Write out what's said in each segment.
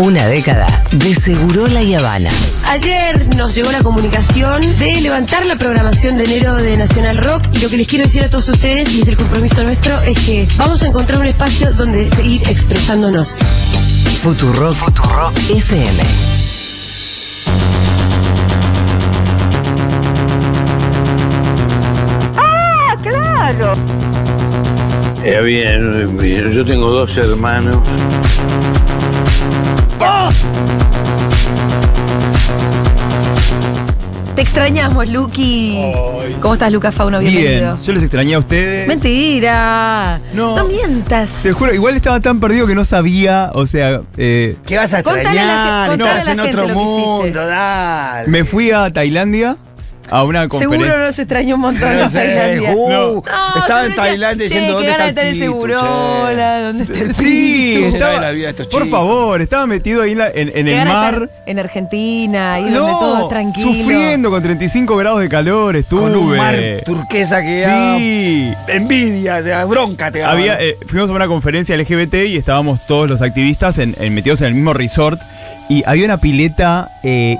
Una década de Segurola y Habana. Ayer nos llegó la comunicación de levantar la programación de enero de Nacional Rock y lo que les quiero decir a todos ustedes, y es el compromiso nuestro, es que vamos a encontrar un espacio donde seguir expresándonos. Futurock, Futurock FM. Eh, bien, bien, yo tengo dos hermanos. Te extrañamos, Lucky. ¿Cómo estás, Lucas Fauno? Bienvenido. Bien, yo les extrañé a ustedes. Mentira. No. No mientas. Te juro, igual estaba tan perdido que no sabía, o sea, eh, ¿Qué vas a Contale a la extrañar? contale a la en gente otro mundo, dale. me fui a Tailandia a una conferencia. Seguro nos extrañó un montón No en Tailandia. uh, No, estaba seguro en Tailandia che, diciendo dónde está el ¿dónde está el Sí, ¿Qué será estaba, de la vida de estos por favor, estaba metido ahí en, la- en- en Qué el mar. En Argentina, ahí donde todo es tranquilo. sufriendo con 35 grados de calor estuve. Con un mar turquesa que da Sí. envidia, de bronca te da. Había, eh, fuimos a una conferencia LGBT y estábamos todos los activistas en- en- metidos en el mismo resort y había una pileta, eh,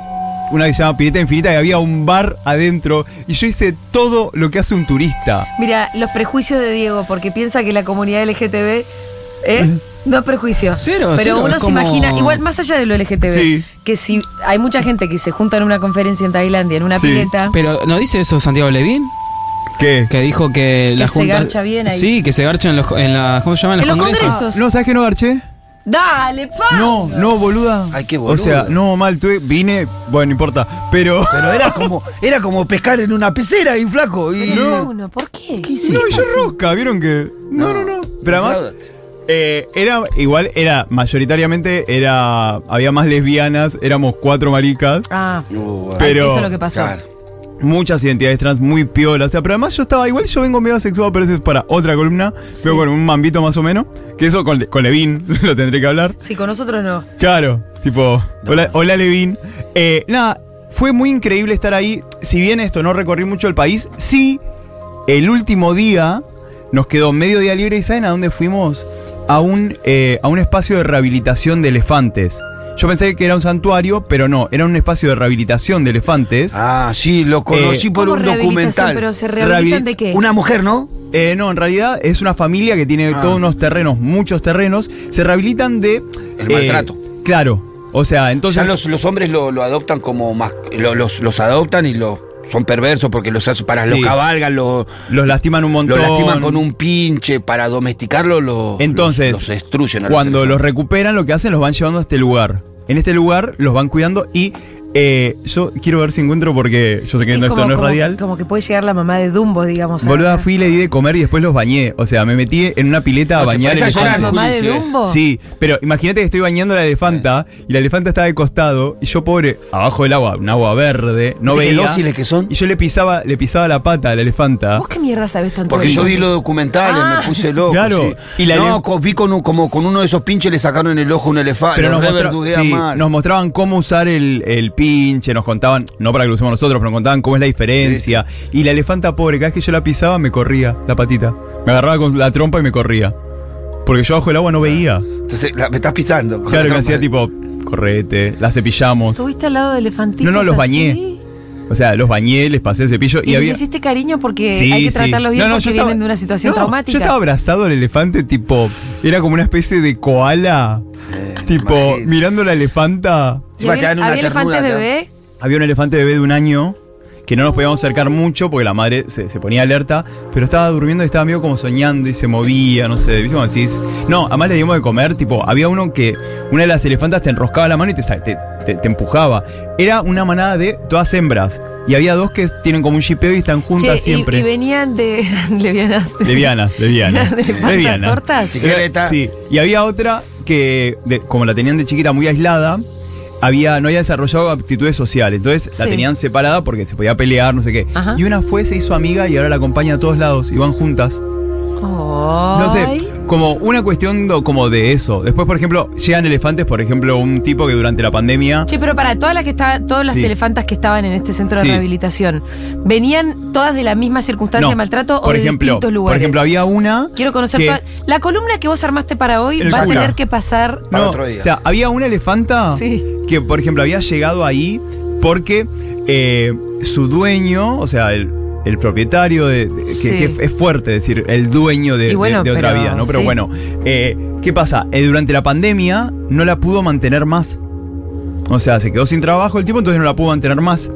una que se llama pileta infinita y había un bar adentro y yo hice todo lo que hace un turista. Mira, los prejuicios de Diego, porque piensa que la comunidad LGTB. ¿Eh? No es prejuicio. Cero, Pero cero, uno se como- imagina, igual más allá de lo LGTB, Sí. que si hay mucha gente que se junta en una conferencia en Tailandia, en una Sí. pileta. Pero ¿no dice eso Santiago Levín? ¿Qué? Que dijo que, la se junta. garcha bien ahí. Sí, que se garcha en los en la, ¿cómo se? En los congresos. No, ¿sabes que no garché? Dale, pa. No, no, boluda. Ay, qué O boludo. sea, no, mal, tuve, vine, bueno, no importa, pero... Pero era como, era como pescar en una pecera y flaco. Y, No, uno, ¿por qué? ¿Qué hiciste? No, yo rosca, ¿vieron que? No, no, no. Pero además, eh, era, igual era, mayoritariamente era, había más lesbianas, éramos cuatro maricas, Ah, pero eso es lo que pasó. claro. Muchas identidades trans muy piolas. O sea, pero además yo estaba, igual yo vengo medio asexuado, pero eso es para otra columna. Vengo con un mambito más o menos, que eso con, con Levin lo tendré que hablar. Sí, con nosotros no. Claro, tipo, hola, hola Levin. Eh, nada, fue muy increíble estar ahí. Si bien esto no recorrí mucho el país, sí, el último día nos quedó medio día libre y ¿saben a dónde fuimos? A un, eh, a un espacio de rehabilitación de elefantes. Yo pensé que era un santuario, pero no, era un espacio de rehabilitación de elefantes. Ah, sí, lo conocí Eh, por ¿Cómo un documental. ¿Pero se rehabilitan Rehabil- de qué? Una mujer, ¿no? Eh, no, en realidad es una familia que tiene Ah. todos unos terrenos, muchos terrenos. Se rehabilitan de... El eh, maltrato. Claro. O sea, entonces... ya los, los hombres lo, lo adoptan como más. lo- los, los adoptan y los son perversos porque los hacen para Sí. los cabalgan, los, Los lastiman un lo montón. lastiman con un pinche para domesticarlo, lo, Entonces, los, los destruyen. a Cuando los elefantes. recuperan, lo que hacen, los van llevando a este lugar. En este lugar los van cuidando y eh, yo quiero ver si encuentro porque yo sé que no, esto como, no es como- radial. como que puede llegar la mamá de Dumbo, digamos. Boluda, a- fui y le di de comer y después los bañé. O sea, me metí en una pileta a No, bañar pones a ¿A la mamá de. Dumbo? Sí, pero imagínate que estoy bañando a la elefanta y la elefanta estaba de costado y yo pobre, abajo del agua, un agua verde, no ¿Viste qué veía. dóciles que son? Y yo le pisaba, le pisaba la pata a la elefanta. ¿Vos qué mierda sabés tanto Porque yo vi los documentales, Ah. me puse loco. Claro, sí. y la no, vi con un- como con uno de esos pinches le sacaron el ojo a un elefante. Pero nos, verduguea sí, mal. nos mostraban cómo usar el, el pinche, nos contaban, no para que lo usemos nosotros, pero nos contaban cómo es la diferencia. Y la elefanta pobre, cada vez que yo la pisaba, me corría la patita. Me agarraba con la trompa y me corría. Porque yo bajo el agua no veía. Entonces, la- me estás pisando. con Claro, la me trompa. hacía tipo, correte, la cepillamos. ¿Estuviste al lado de elefantitos No, no, los así? bañé. O sea, los bañé, les pasé el cepillo Y, y, les había. hiciste cariño porque Sí, hay que sí. tratarlos bien No, no, porque vienen de una situación No, traumática. Yo estaba abrazado al elefante, tipo, era como una especie de koala. tipo, imagino. mirando la elefanta. ¿Y había, dan una había elefantes bebé? Había un elefante bebé de un año que no nos podíamos acercar mucho porque la madre se, se ponía alerta, pero estaba durmiendo y estaba medio como soñando y se movía, no sé, ¿viste cómo decís? No, además le dimos de comer, tipo, había uno que una de las elefantas te enroscaba la mano y te, te, te- te empujaba. Era una manada de todas hembras y había dos que tienen como un chipeo y están juntas Che, siempre. y venían de levianas. Levianas, levianas. ¿De elefantas Levianas. tortas? Chiquileta. Sí, y había otra que, de- como la tenían de chiquita muy aislada, había, no había desarrollado aptitudes sociales. Entonces la Sí. tenían separada porque se podía pelear, no sé qué. Ajá. Y una fue, se hizo amiga y ahora la acompaña a todos lados y van juntas. No sé, como una cuestión do- como de eso. Después, por ejemplo, llegan elefantes, por ejemplo, un tipo que durante la pandemia. Che, pero para todas las que estaban, todas las Sí. elefantas que estaban en este centro de Sí. rehabilitación, ¿venían todas de la misma circunstancia No, de maltrato por o de ejemplo, distintos lugares? Por ejemplo, había una. Quiero conocer que- toda- La columna que vos armaste para hoy va a tener que pasar. Para No, otro día. O sea, había una elefanta Sí. que, por ejemplo, había llegado ahí porque eh, su dueño, o sea, el, el propietario, de, de- que, Sí. que es fuerte decir, el dueño de, Y bueno, de- de otra pero vida, ¿no? Pero sí. bueno, eh, ¿qué pasa? Eh, durante la pandemia no la pudo mantener más. O sea, se quedó sin trabajo el tipo, entonces no la pudo mantener más.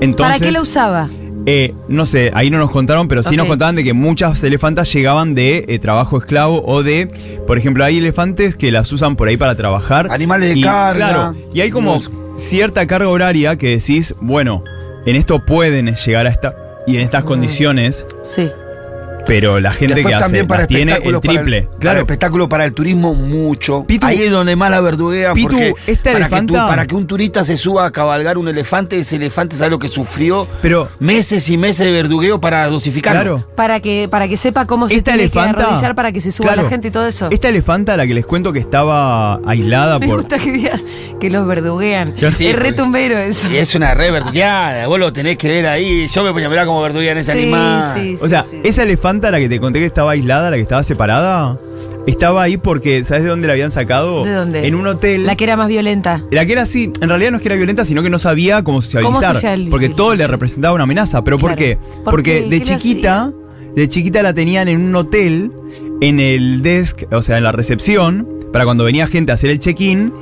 Entonces, ¿Para qué la usaba? eh, no sé, ahí no nos contaron, pero sí nos contaban de que muchas elefantas llegaban de eh, trabajo esclavo o de, por ejemplo, hay elefantes que las usan por ahí para trabajar. Animales de carga. Claro, y hay como cierta carga horaria que decís, bueno, en esto pueden llegar a esta y en Mm. estas condiciones, Sí. Pero la gente Después que hace también para las tiene el espectáculos, para triple. Para claro, espectáculo, para el turismo, mucho. Pitu- Ahí es donde más la verduguean. Pitu, porque esta para, que para que un turista se suba a cabalgar un elefante, ese elefante sabe lo que sufrió. pero Meses y meses de verdugueo para dosificarlo. claro. Para que, para que sepa cómo se Esta tiene elefanta- que arrodillar para que se suba Claro. la gente y todo eso. Esta elefanta, la que les cuento que estaba aislada Me por. gusta que digas que los verduguean. Ya sí, es retumbero eso. Y es una re verdugueada. Vos lo tenés que ver ahí. Yo me ponía a mirar cómo verduguean ese Sí, animal. sí, O sea, sí. esa elefanta, la que te conté que estaba aislada, la que estaba separada, estaba ahí porque, ¿sabes de dónde la habían sacado? ¿De dónde? En un hotel. La que era más violenta. La que era así, en realidad no es que era violenta, sino que no sabía cómo socializar. socializar? Porque todo le representaba una amenaza. ¿Pero por qué? ¿Por porque qué? de ¿Qué le chiquita, de chiquita la tenían en un hotel, en el desk, o sea, en la recepción, para cuando venía gente a hacer el check-in.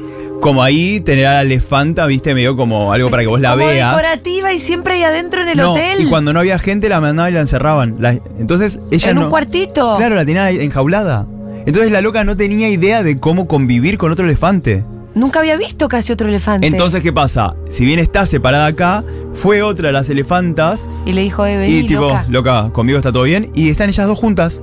Como ahí tener a la elefanta, viste, medio como algo para que vos la Como veas. decorativa y siempre ahí adentro en el No, hotel. Y cuando no había gente la mandaban y la encerraban. La- entonces ella en no. un cuartito. Claro, la tenía enjaulada. Entonces la loca no tenía idea de cómo convivir con otro elefante. Nunca había visto casi otro elefante. Entonces, ¿qué pasa? Si bien está separada acá, fue otra de las elefantas Y le dijo, eh, y tipo, loca. loca, conmigo está todo bien. Y están ellas dos juntas.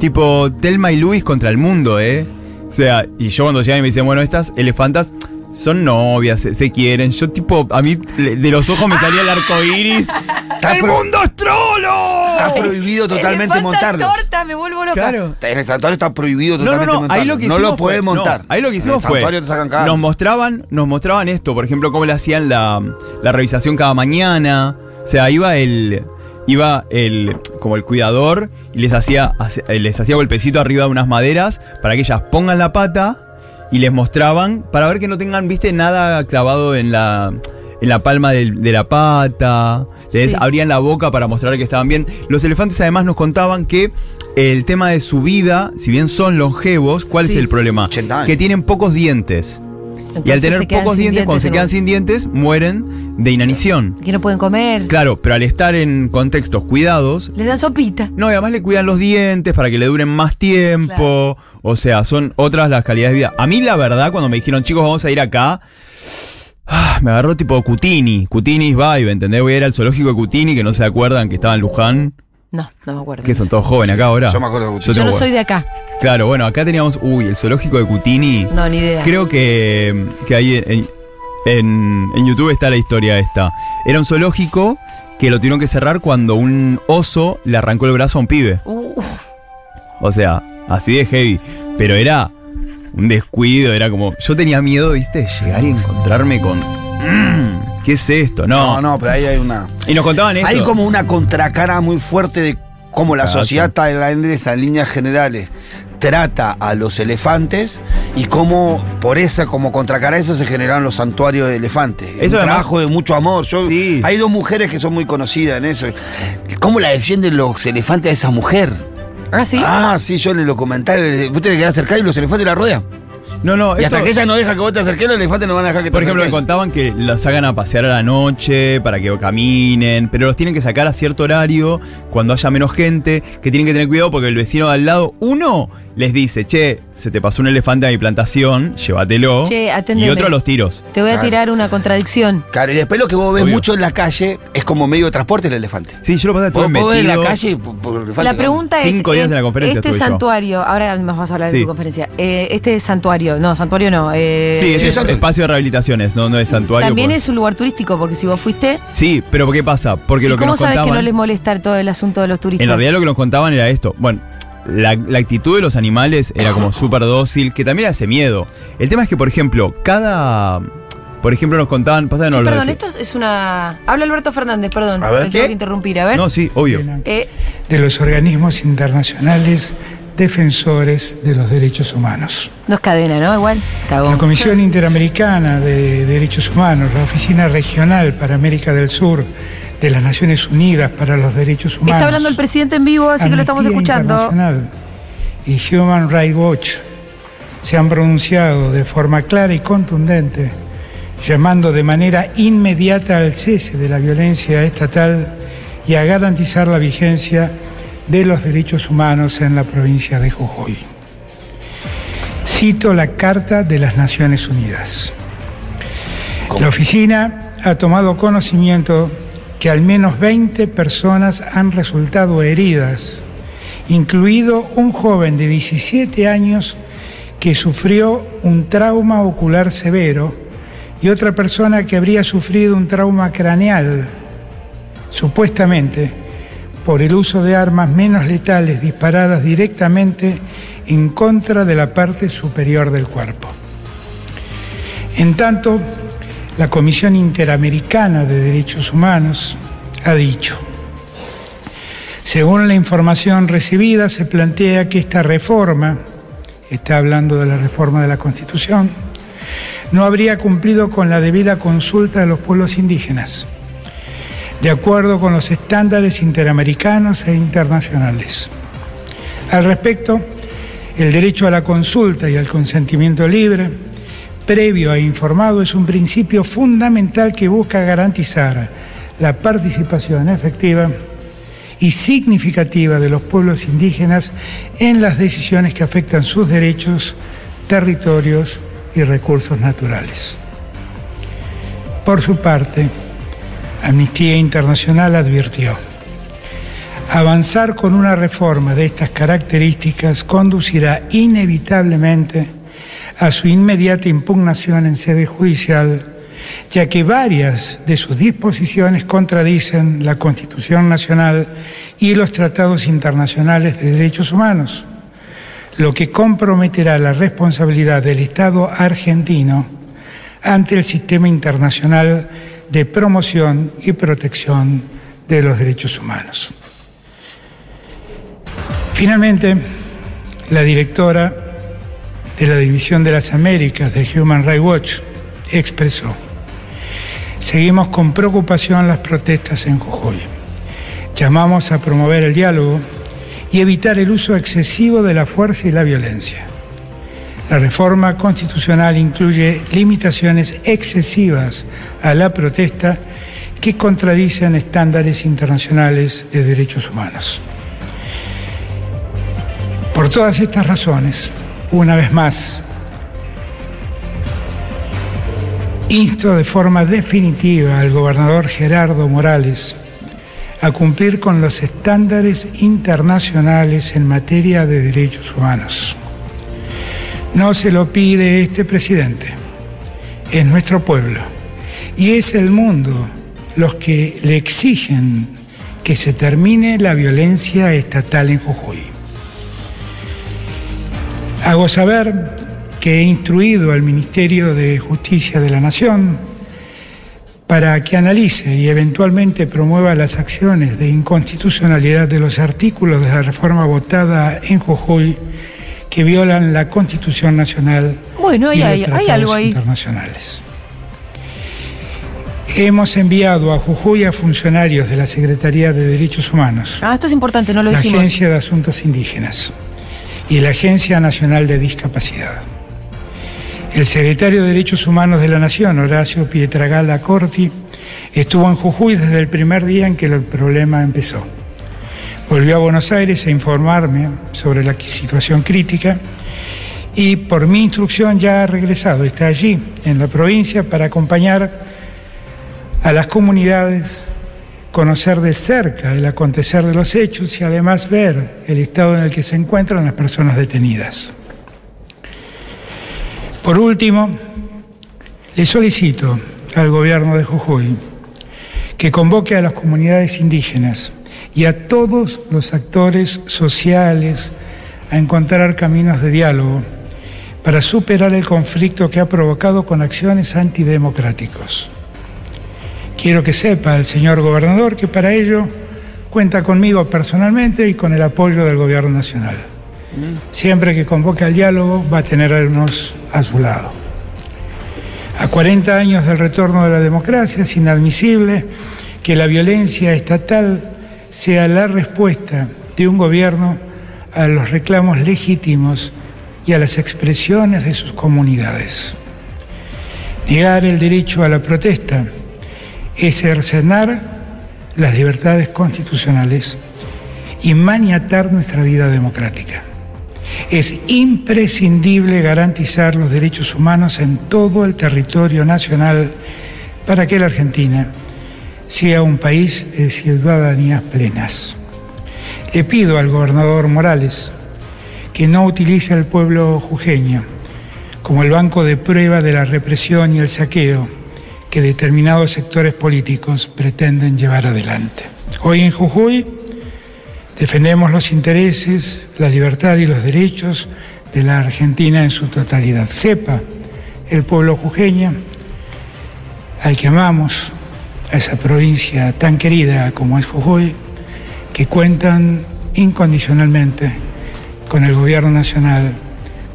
Tipo, Telma y Luis contra el mundo, ¿eh? O sea, y yo cuando llegan y me dicen, bueno, estas elefantas son novias, se, se quieren. Yo, tipo, a mí de los ojos me salía el arco iris. ¡El mundo es trolo! Está prohibido totalmente Elefanta montarlo. torta, me vuelvo loca. Claro. En el santuario está prohibido No, no, totalmente no, montarlo. ahí lo que no lo fue- montar. no, ahí lo que hicimos en el fue. santuario te sacan cada Nos mostraban, nos mostraban esto, por ejemplo, cómo le hacían la, la revisación cada mañana. O sea, iba el. Iba el. como el cuidador y les hacía, eh, les hacía golpecito arriba de unas maderas para que ellas pongan la pata y les mostraban para ver que no tengan, viste, nada clavado en la. en la palma de la pata. Les Sí. abrían la boca para mostrar que estaban bien. Los elefantes además nos contaban que el tema de su vida, si bien son longevos, ¿cuál Sí. es el problema? 80 años. Que tienen pocos dientes. Y al tener pocos dientes, cuando se quedan sin dientes, mueren de inanición. Que no pueden comer. Claro, pero al estar en contextos cuidados, Les dan sopita. no, y además le cuidan los dientes para que le duren más tiempo. O sea, son otras las calidades de vida. A mí, la verdad, cuando me dijeron, chicos, vamos a ir acá, ah, me agarró tipo Cutini. Cutini's vibe, ¿entendés? Voy a ir al zoológico de Cutini, que no se acuerdan que estaba en Luján. No, no me acuerdo. Que son todos jóvenes acá ahora. Yo me acuerdo de Cutini. Yo no soy de acá. Claro, bueno, acá teníamos. Uy, el zoológico de Cutini. No, ni idea. Creo que, que ahí en, en, en YouTube está la historia esta. Era un zoológico que lo tuvieron que cerrar cuando un oso le arrancó el brazo a un pibe. Uh, O sea, así de heavy. Pero era un descuido, era como. Yo tenía miedo, viste, de llegar y encontrarme con. "Mm, ¿Qué es esto? No. No, no, pero ahí hay una. Y nos contaban eso. Hay como una contracara muy fuerte de cómo la Claro. sociedad tailandesa en líneas generales trata a los elefantes y cómo por esa, como contracara a eso se generaron los santuarios de elefantes. Eso un además- trabajo de mucho amor. Yo, Sí. Hay dos mujeres que son muy conocidas en eso. ¿Cómo la defienden los elefantes a esa mujer? ¿Ah, sí? Ah, sí, yo en el documental, vos te quedás acercar y los elefantes la rodean. No, no, Y esto- hasta que ella no deja que vos te acerques, los elefantes no van a dejar que te Por ejemplo, me contaban que los hagan a pasear a la noche para que caminen, pero los tienen que sacar a cierto horario cuando haya menos gente, que tienen que tener cuidado porque el vecino de al lado, uno les dice, che, se te pasó un elefante a mi plantación, llévatelo. Che, aténdeme. y otro a los tiros. Te voy a Claro. tirar una contradicción. Claro, y después lo que vos ves Obvio. mucho en la calle es como medio de transporte el elefante. Sí, yo lo pasé todo Vos, vos ves en la calle por- por el elefante, La ¿no? pregunta es, Cinco días eh, en la conferencia este estuve yo. santuario, ahora más vas a hablar de Sí. tu conferencia, eh, este santuario, no, santuario no, eh, Sí, es Sí, un exacto. espacio de rehabilitaciones, no, no es santuario. también pues. es un lugar turístico, porque si vos fuiste, Sí, pero ¿qué pasa? Porque ¿y lo que cómo nos sabes que contaban... no les molesta todo el asunto de los turistas? En realidad lo que nos contaban era esto. Bueno, la, la actitud de los animales era como súper dócil, que también hace miedo. El tema es que, por ejemplo, cada. Por ejemplo, nos contaban. pasa no perdón, esto es una. Habla Alberto Fernández, perdón. A ver. te tengo que interrumpir, a ver. No, sí, obvio. Eh, de los organismos internacionales defensores de los derechos humanos. no es cadena, ¿no? Igual. Cagón. La Comisión Interamericana de Derechos Humanos, la Oficina Regional para América del Sur de las Naciones Unidas para los Derechos Humanos. Está hablando el presidente en vivo, así que lo estamos Amnistía escuchando. Internacional y Human Rights Watch se han pronunciado de forma clara y contundente, llamando de manera inmediata al cese de la violencia estatal y a garantizar la vigencia de los derechos humanos en la provincia de Jujuy. Cito la Carta de las Naciones Unidas. La oficina ha tomado conocimiento que al menos 20 personas han resultado heridas, incluido un joven de 17 años que sufrió un trauma ocular severo y otra persona que habría sufrido un trauma craneal, supuestamente por el uso de armas menos letales disparadas directamente en contra de la parte superior del cuerpo. En tanto, la Comisión Interamericana de Derechos Humanos ha dicho, según la información recibida, se plantea que esta reforma, está hablando de la reforma de la Constitución, no habría cumplido con la debida consulta de los pueblos indígenas, de acuerdo con los estándares interamericanos e internacionales. Al respecto, el derecho a la consulta y al consentimiento libre, previo e informado, es un principio fundamental que busca garantizar la participación efectiva y significativa de los pueblos indígenas en las decisiones que afectan sus derechos, territorios y recursos naturales. Por su parte, Amnistía Internacional advirtió, avanzar con una reforma de estas características conducirá inevitablemente a su inmediata impugnación en sede judicial, ya que varias de sus disposiciones contradicen la Constitución Nacional y los tratados internacionales de derechos humanos, lo que comprometerá la responsabilidad del Estado argentino ante el sistema internacional de promoción y protección de los derechos humanos. Finalmente, la directora de la División de las Américas de Human Rights Watch expresó, seguimos con preocupación las protestas en Jujuy. Llamamos a promover el diálogo y evitar el uso excesivo de la fuerza y la violencia. La reforma constitucional incluye limitaciones excesivas a la protesta que contradicen estándares internacionales de derechos humanos. Por todas estas razones, una vez más, insto de forma definitiva al gobernador Gerardo Morales a cumplir con los estándares internacionales en materia de derechos humanos. No se lo pide este presidente, es nuestro pueblo y es el mundo los que le exigen que se termine la violencia estatal en Jujuy. Hago saber que he instruido al Ministerio de Justicia de la Nación para que analice y eventualmente promueva las acciones de inconstitucionalidad de los artículos de la reforma votada en Jujuy que violan la Constitución Nacional Bueno, y los hay- hay tratados algo ahí. internacionales. Hemos enviado a Jujuy a funcionarios de la Secretaría de Derechos Humanos, Ah, esto es importante, no lo la dijimos. Agencia de Asuntos Indígenas y la Agencia Nacional de Discapacidad. El secretario de Derechos Humanos de la Nación, Horacio Pietragala Corti, estuvo en Jujuy desde el primer día en que el problema empezó. Volvió a Buenos Aires a informarme sobre la situación crítica y por mi instrucción ya ha regresado, está allí en la provincia para acompañar a las comunidades, conocer de cerca el acontecer de los hechos y además ver el estado en el que se encuentran las personas detenidas. Por último, le solicito al gobierno de Jujuy que convoque a las comunidades indígenas y a todos los actores sociales, a encontrar caminos de diálogo para superar el conflicto que ha provocado con acciones antidemocráticos. Quiero que sepa el señor gobernador que para ello cuenta conmigo personalmente y con el apoyo del gobierno nacional. Siempre que convoque al diálogo va a tenernos a su lado. A 40 años del retorno de la democracia es inadmisible que la violencia estatal sea la respuesta de un gobierno a los reclamos legítimos y a las expresiones de sus comunidades. Negar el derecho a la protesta es cercenar las libertades constitucionales y maniatar nuestra vida democrática. Es imprescindible garantizar los derechos humanos en todo el territorio nacional para que la Argentina sea un país de ciudadanías plenas. Le pido al gobernador Morales que no utilice al pueblo jujeño como el banco de prueba de la represión y el saqueo que determinados sectores políticos pretenden llevar adelante. Hoy en Jujuy defendemos los intereses, la libertad y los derechos de la Argentina en su totalidad. Sepa el pueblo jujeño, al que amamos, a esa provincia tan querida como es Jujuy, que cuentan incondicionalmente con el gobierno nacional,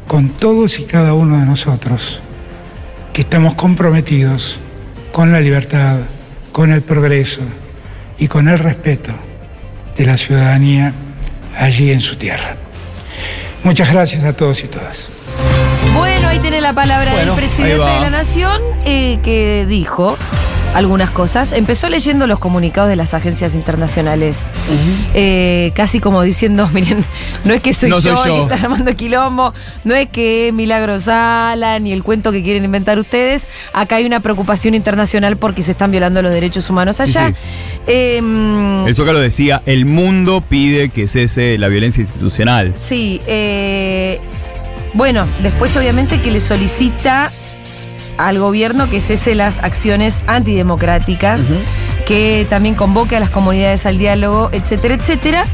con todos y cada uno de nosotros, que estamos comprometidos con la libertad, con el progreso y con el respeto de la ciudadanía allí en su tierra. Muchas gracias a todos y todas. Bueno, ahí tiene la palabra Bueno, del presidente de la Nación eh, que dijo algunas cosas. Empezó leyendo los comunicados de las agencias internacionales, eh, casi como diciendo, miren, no es que soy, No yo, soy el yo. que está armando quilombo, no es que Milagros Sala ni el cuento que quieren inventar ustedes. Acá hay una preocupación internacional porque se están violando los derechos humanos Sí, allá. sí. Em, El Zócalo decía, el mundo pide que cese la violencia institucional. Sí, eh, bueno, después obviamente que le solicita al gobierno que cese las acciones antidemocráticas, que también convoque a las comunidades al diálogo, etcétera, etcétera.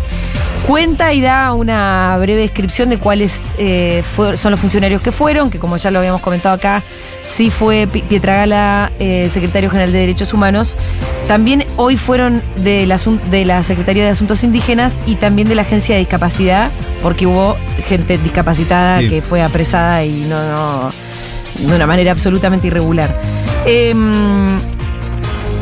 Cuenta y da una breve descripción de cuáles eh, fue- son los funcionarios que fueron, que como ya lo habíamos comentado acá, sí fue Pi- Pietragala, eh, secretario general de Derechos Humanos. También hoy fueron de la, de la Secretaría de Asuntos Indígenas y también de la Agencia de Discapacidad, porque hubo gente discapacitada Sí. que fue apresada y no, no- de una manera absolutamente irregular. Em,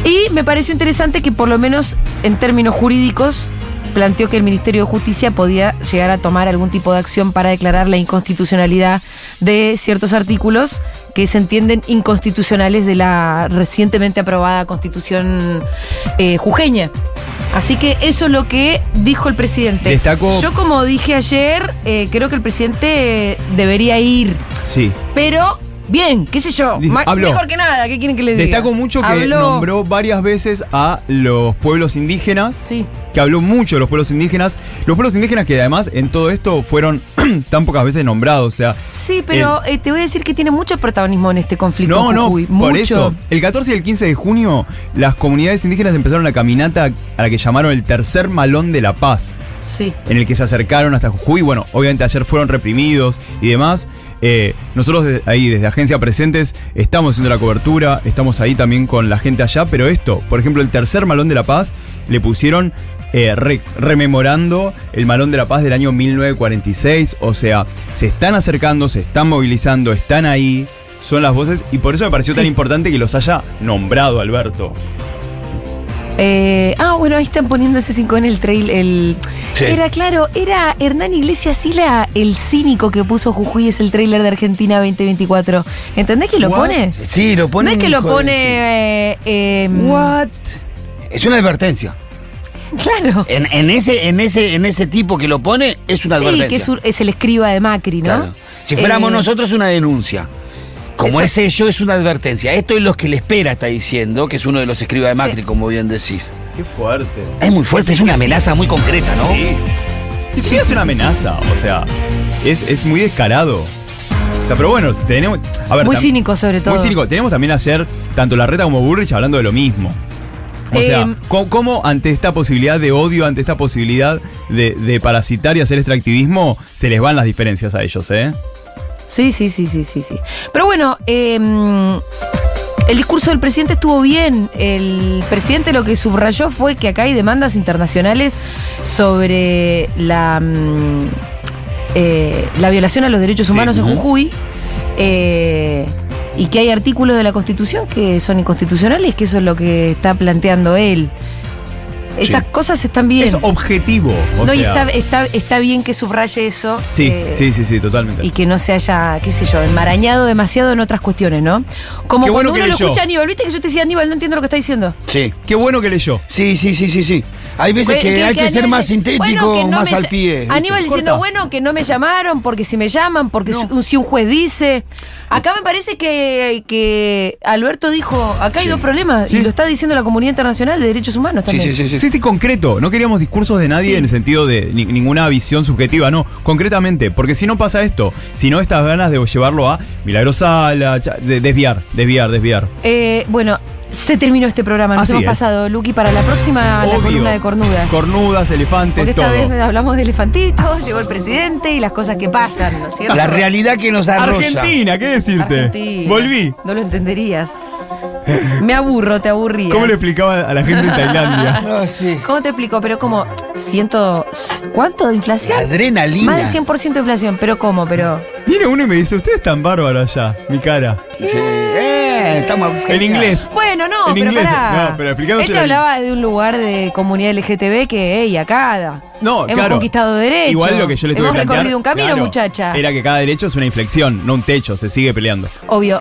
y me pareció interesante que por lo menos en términos jurídicos planteó que el Ministerio de Justicia podía llegar a tomar algún tipo de acción para declarar la inconstitucionalidad de ciertos artículos que se entienden inconstitucionales de la recientemente aprobada constitución eh, jujeña. Así que eso es lo que dijo el presidente. Destacó- Yo como dije ayer, eh, creo que el presidente debería ir, Sí. pero bien, qué sé yo, habló. mejor que nada, ¿qué quieren que le diga? Destaco mucho que Habló- nombró varias veces a los pueblos indígenas. Sí. que habló mucho de los pueblos indígenas. Los pueblos indígenas que además en todo esto fueron tan pocas veces nombrados. O sea, Sí, pero eh, te voy a decir que tiene mucho protagonismo en este conflicto. no, no, Jujuy, por mucho. eso. El 14 y el 15 de junio, las comunidades indígenas empezaron la caminata a la que llamaron el tercer malón de la paz. Sí. en el que se acercaron hasta Jujuy. Bueno, obviamente ayer fueron reprimidos y demás. Eh, nosotros de- ahí, desde Agencia Presentes, estamos haciendo la cobertura, estamos ahí también con la gente allá, pero esto, por ejemplo, el tercer Malón de la Paz, le pusieron eh, re- rememorando el Malón de la Paz del año 1946. O sea, se están acercando, se están movilizando, están ahí, son las voces, y por eso me pareció Sí. tan importante que los haya nombrado, Alberto. Eh, ah, bueno, ahí están poniendo ese 5 en el trail. El... Sí. Era claro, era Hernán Iglesias Sila, el cínico que puso Jujuy, es el trailer de Argentina 2024. ¿Entendés que lo What? pone? Sí, lo No pone. es que lo pone. eh, eh, What? Es una advertencia. Claro. En, en ese, en ese, en ese tipo que lo pone, es una Sí, advertencia. que es, un- es el escriba de Macri, ¿no? Claro. Si fuéramos Eh, nosotros, una denuncia. Como Eso- es ello, es una advertencia. Esto es lo que le espera, está diciendo, que es uno de los escribas de Macri, Sí. como bien decís. Qué fuerte. Es muy fuerte, es una amenaza muy concreta, ¿no? Sí. Sí, sí, es una amenaza, o sea, es, es muy descarado. O sea, pero bueno, tenemos. A ver, Muy cínico, sobre todo. Muy cínico. Tenemos también ayer tanto la reta como Bullrich hablando de lo mismo. O sea, Em, ¿cómo, cómo ante esta posibilidad de odio, ante esta posibilidad de, de parasitar y hacer extractivismo, se les van las diferencias a ellos, ¿eh? Sí, sí, sí, sí, sí, sí. Pero bueno, eh, el discurso del presidente estuvo bien. El presidente lo que subrayó fue que acá hay demandas internacionales sobre la, mm, eh, la violación a los derechos Sí, humanos en. Jujuy. eh, y que hay artículos de la Constitución que son inconstitucionales, que eso es lo que está planteando él. Esas Sí. cosas están bien. Es objetivo. o no, y está, está, está bien que subraye eso. Sí, eh, sí, sí, sí, totalmente. y que no se haya, qué sé yo, enmarañado demasiado en otras cuestiones, ¿no? Como Qué cuando uno lo escucha a Aníbal, ¿viste que yo te decía Aníbal, no entiendo lo que está diciendo? Sí. Qué bueno que leyó. Sí, sí, sí, sí, sí. Hay veces que, hay que, ser más dice, sintético, bueno, que no más al pie. ¿viste? Aníbal diciendo, Corta. bueno, que no me llamaron, porque si me llaman, porque si, un, si un juez dice. Acá me parece que, que Alberto dijo, acá hay Sí. dos problemas, Sí. y lo está diciendo la comunidad internacional de derechos humanos Sí, también. sí, sí, sí. Sí, sí, concreto. No queríamos discursos de nadie Sí. en el sentido de ni- ninguna visión subjetiva, no. Concretamente, porque si no pasa esto, si no estas ganas de llevarlo a de desviar, desviar, desviar. Eh, bueno, se terminó este programa, nos Así hemos es. pasado, Luqui, para la próxima, la columna de cornudas. Cornudas, elefantes, Porque esta todo. vez hablamos de elefantitos, llegó el presidente y las cosas que pasan, ¿no es cierto? La realidad que nos arrolla. Argentina, ¿qué decirte? Argentina. Volví. No lo entenderías. Me aburro, te aburrías. ¿Cómo le explicaba a la gente en Tailandia? Ah, sí. ¿Cómo te explico? Pero como, ciento... ¿Cuánto de La inflación? adrenalina. Más del 100% de inflación, pero ¿cómo? Pero... Viene uno y me dice, usted es tan bárbaro allá, mi cara. Sí. Estamos En inglés. Bueno, no, En pero inglés, pará. no, pero explicándose Este la- hablaba de un lugar de comunidad LGTB que, hey, acá No, hemos claro. conquistado derechos. Igual lo que yo le tuve Hemos que plantear, recorrido un camino, claro, muchacha. Era que cada derecho es una inflexión, no un techo, se sigue peleando. Obvio.